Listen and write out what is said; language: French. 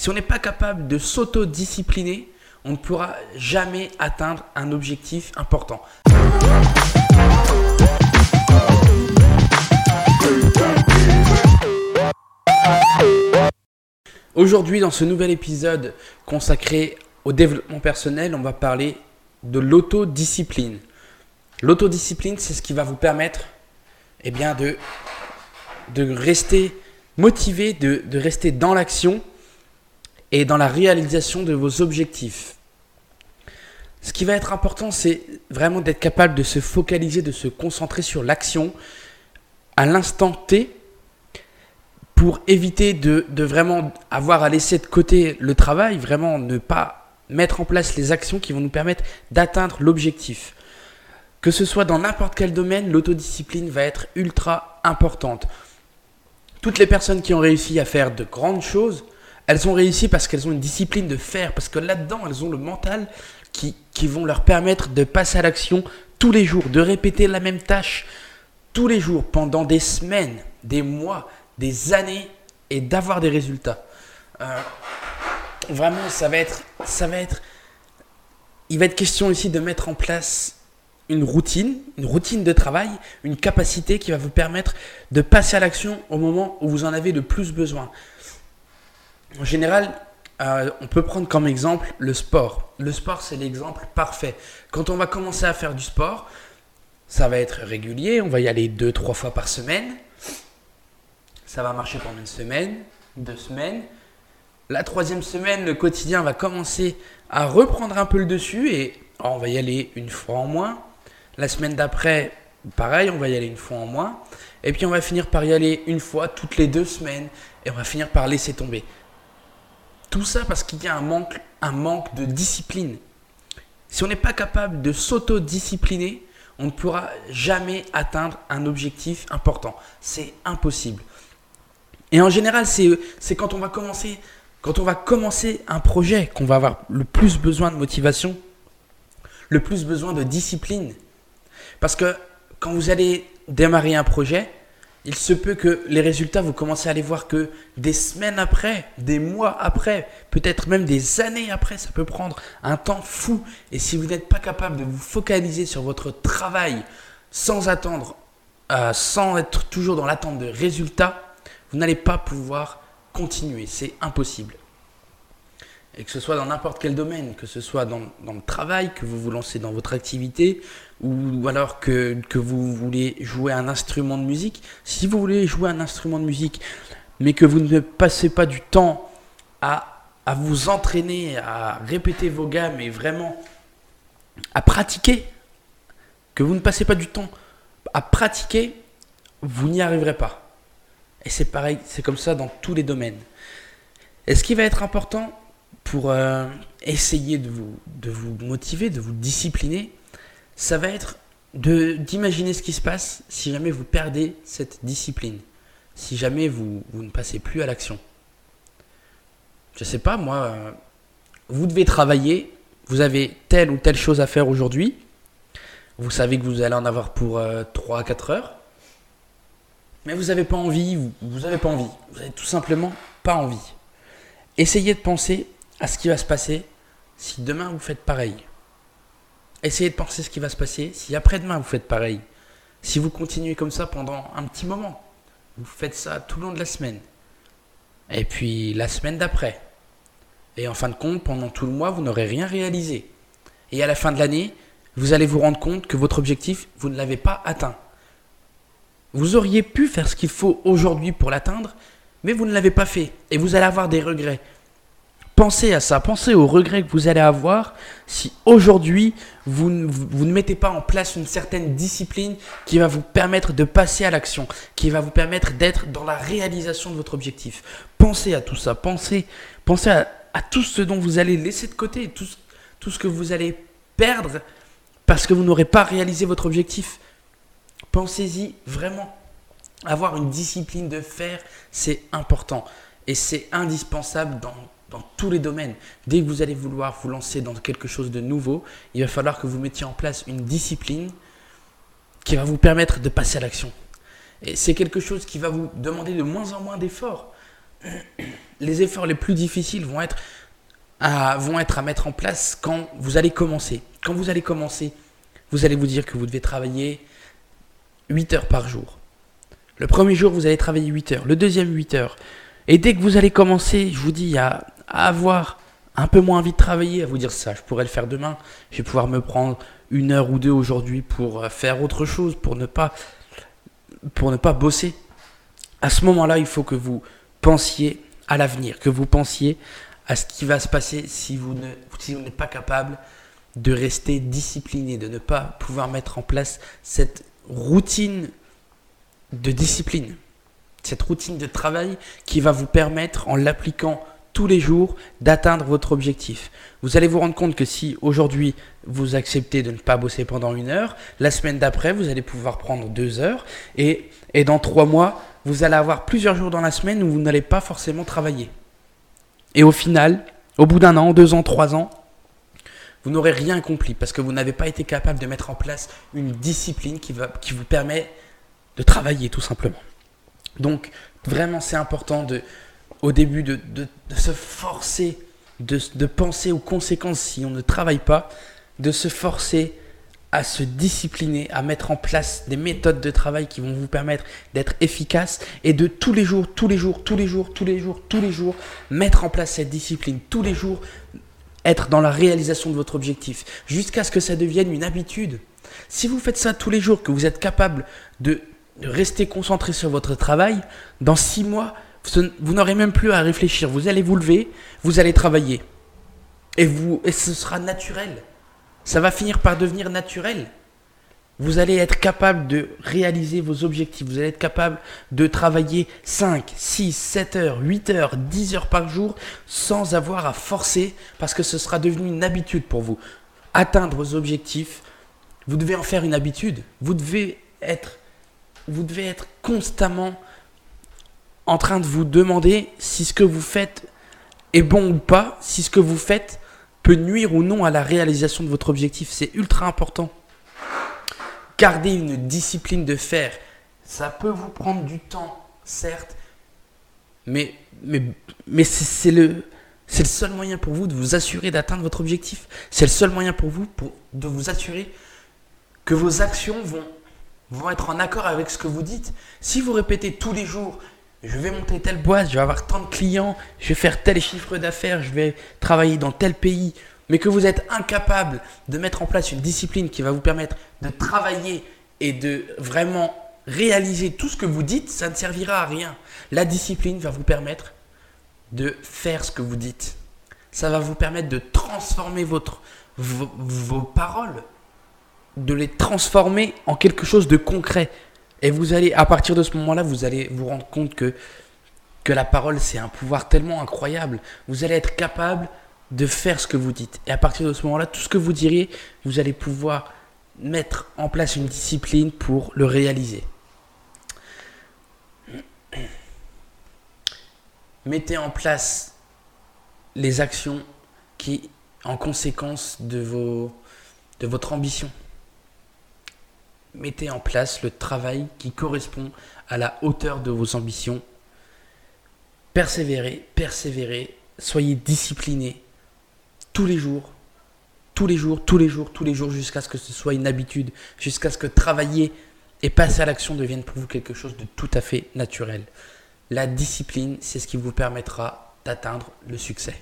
Si on n'est pas capable de s'auto-discipliner, on ne pourra jamais atteindre un objectif important. Aujourd'hui, dans ce nouvel épisode consacré au développement personnel, on va parler de l'autodiscipline. L'autodiscipline, c'est ce qui va vous permettre eh bien, de, de rester motivé, de, de rester dans l'action et dans la réalisation de vos objectifs. Ce qui va être important, c'est vraiment d'être capable de se focaliser, de se concentrer sur l'action à l'instant T pour éviter de, de, vraiment avoir à laisser de côté le travail, vraiment ne pas mettre en place les actions qui vont nous permettre d'atteindre l'objectif. Que ce soit dans n'importe quel domaine, l'autodiscipline va être ultra importante. Toutes les personnes qui ont réussi à faire de grandes choses, elles ont réussi parce qu'elles ont une discipline de faire, parce que là-dedans, elles ont le mental qui, qui vont leur permettre de passer à l'action tous les jours, de répéter la même tâche tous les jours, pendant des semaines, des mois, des années, et d'avoir des résultats. Euh, vraiment, ça va être, ça va être, il va être question ici de mettre en place une routine, une routine de travail, une capacité qui va vous permettre de passer à l'action au moment où vous en avez le plus besoin. En général, euh, on peut prendre comme exemple le sport. Le sport, c'est l'exemple parfait. Quand on va commencer à faire du sport, ça va être régulier, on va y aller deux, trois fois par semaine. Ça va marcher pendant une semaine, deux semaines. La troisième semaine, le quotidien va commencer à reprendre un peu le dessus et on va y aller une fois en moins. La semaine d'après, pareil, on va y aller une fois en moins. Et puis on va finir par y aller une fois toutes les deux semaines et on va finir par laisser tomber. Tout ça parce qu'il y a un manque, de discipline. Si on n'est pas capable de s'auto-discipliner, on ne pourra jamais atteindre un objectif important. C'est impossible. Et en général, c'est quand on va commencer un projet qu'on va avoir le plus besoin de motivation, le plus besoin de discipline. Parce que quand vous allez démarrer un projet, il se peut que les résultats, vous commencez à les voir que des semaines après, des mois après, peut-être même des années après, ça peut prendre un temps fou. Et si vous n'êtes pas capable de vous focaliser sur votre travail sans attendre, euh, sans être toujours dans l'attente de résultats, vous n'allez pas pouvoir continuer. C'est impossible. Et que ce soit dans n'importe quel domaine, que ce soit dans, le travail, que vous vous lancez dans votre activité, ou alors que, vous voulez jouer un instrument de musique. Si vous voulez jouer un instrument de musique, mais que vous ne passez pas du temps à, à vous entraîner, à répéter vos gammes et vraiment à pratiquer, que vous ne passez pas du temps à pratiquer, vous n'y arriverez pas. Et c'est pareil, c'est comme ça dans tous les domaines. Et ce qui va être important, pour euh, essayer de vous, de vous motiver, de vous discipliner, ça va être d'imaginer ce qui se passe si jamais vous perdez cette discipline, si jamais vous, vous ne passez plus à l'action. Je sais pas, moi, euh, vous devez travailler, vous avez telle ou telle chose à faire aujourd'hui, vous savez que vous allez en avoir pour 3 à 4 heures, mais vous n'avez pas envie, vous n'avez pas envie, vous n'avez tout simplement pas envie. Essayez de penser à ce qui va se passer si demain vous faites pareil. Essayez de penser ce qui va se passer si après-demain vous faites pareil. Si vous continuez comme ça pendant un petit moment, vous faites ça tout le long de la semaine. Et puis la semaine d'après. Et en fin de compte, pendant tout le mois, vous n'aurez rien réalisé. Et à la fin de l'année, vous allez vous rendre compte que votre objectif, vous ne l'avez pas atteint. Vous auriez pu faire ce qu'il faut aujourd'hui pour l'atteindre, mais vous ne l'avez pas fait. Et vous allez avoir des regrets. Pensez à ça, pensez aux regrets que vous allez avoir si aujourd'hui vous, vous, ne mettez pas en place une certaine discipline qui va vous permettre de passer à l'action, qui va vous permettre d'être dans la réalisation de votre objectif. Pensez à tout ça, pensez, pensez à, tout ce dont vous allez laisser de côté, tout, tout ce que vous allez perdre parce que vous n'aurez pas réalisé votre objectif. Pensez-y vraiment. Avoir une discipline de faire, c'est important et c'est indispensable dans dans tous les domaines. Dès que vous allez vouloir vous lancer dans quelque chose de nouveau, il va falloir que vous mettiez en place une discipline qui va vous permettre de passer à l'action. Et c'est quelque chose qui va vous demander de moins en moins d'efforts. les efforts les plus difficiles vont être à, vont être à mettre en place quand vous allez commencer. Quand vous allez commencer, vous allez vous dire que vous devez travailler 8 heures par jour. Le premier jour, vous allez travailler 8 heures. Le deuxième, 8 heures. Et dès que vous allez commencer, je vous dis, à, avoir un peu moins envie de travailler, à vous dire ça, je pourrais le faire demain. Je vais pouvoir me prendre une heure ou deux aujourd'hui pour euh, faire autre chose, pour ne pas, pour ne pas bosser. À ce moment-là, il faut que vous pensiez à l'avenir, que vous pensiez à ce qui va se passer si vous ne, si vous n'êtes pas capable de rester discipliné, de ne pas pouvoir mettre en place cette routine de discipline, cette routine de travail qui va vous permettre, en l'appliquant tous les jours, d'atteindre votre objectif. Vous allez vous rendre compte que si aujourd'hui vous acceptez de ne pas bosser pendant une heure, la semaine d'après, vous allez pouvoir prendre deux heures et, et dans trois mois, vous allez avoir plusieurs jours dans la semaine où vous n'allez pas forcément travailler. Et au final, au bout d'un an, deux ans, trois ans, vous n'aurez rien accompli parce que vous n'avez pas été capable de mettre en place une discipline qui, va, qui vous permet de travailler tout simplement. Donc vraiment c'est important de, au début de, de, se forcer, de, de penser aux conséquences si on ne travaille pas, de se forcer à se discipliner, à mettre en place des méthodes de travail qui vont vous permettre d'être efficace et de tous les jours, tous les jours, tous les jours, tous les jours, tous les jours, mettre en place cette discipline, tous les jours, être dans la réalisation de votre objectif, jusqu'à ce que ça devienne une habitude. Si vous faites ça tous les jours, que vous êtes capable de, rester concentré sur votre travail, dans six mois, vous n'aurez même plus à réfléchir. Vous allez vous lever, vous allez travailler. Et, vous, et ce sera naturel. Ça va finir par devenir naturel. Vous allez être capable de réaliser vos objectifs. Vous allez être capable de travailler 5, 6, 7 heures, 8 heures, 10 heures par jour sans avoir à forcer parce que ce sera devenu une habitude pour vous. Atteindre vos objectifs, vous devez en faire une habitude. Vous devez être, vous devez être constamment en train de vous demander si ce que vous faites est bon ou pas, si ce que vous faites peut nuire ou non à la réalisation de votre objectif. C'est ultra important. Gardez une discipline de faire. Ça peut vous prendre du temps, certes, mais, mais, mais c'est le, le seul moyen pour vous de vous assurer d'atteindre votre objectif. C'est le seul moyen pour vous pour, de vous assurer que vos actions vont, vont être en accord avec ce que vous dites. Si vous répétez tous les jours, je vais monter telle boîte, je vais avoir tant de clients, je vais faire tel chiffre d'affaires, je vais travailler dans tel pays, mais que vous êtes incapable de mettre en place une discipline qui va vous permettre de travailler et de vraiment réaliser tout ce que vous dites, ça ne servira à rien. La discipline va vous permettre de faire ce que vous dites. Ça va vous permettre de transformer votre, vos, vos paroles, de les transformer en quelque chose de concret. Et vous allez, à partir de ce moment-là, vous allez vous rendre compte que, que la parole, c'est un pouvoir tellement incroyable. Vous allez être capable de faire ce que vous dites. Et à partir de ce moment-là, tout ce que vous diriez, vous allez pouvoir mettre en place une discipline pour le réaliser. Mettez en place les actions qui, en conséquence de, vos, de votre ambition, mettez en place le travail qui correspond à la hauteur de vos ambitions. Persévérez, persévérez, soyez disciplinés tous les jours, tous les jours, tous les jours, tous les jours, jusqu'à ce que ce soit une habitude, jusqu'à ce que travailler et passer à l'action devienne pour vous quelque chose de tout à fait naturel. La discipline, c'est ce qui vous permettra d'atteindre le succès.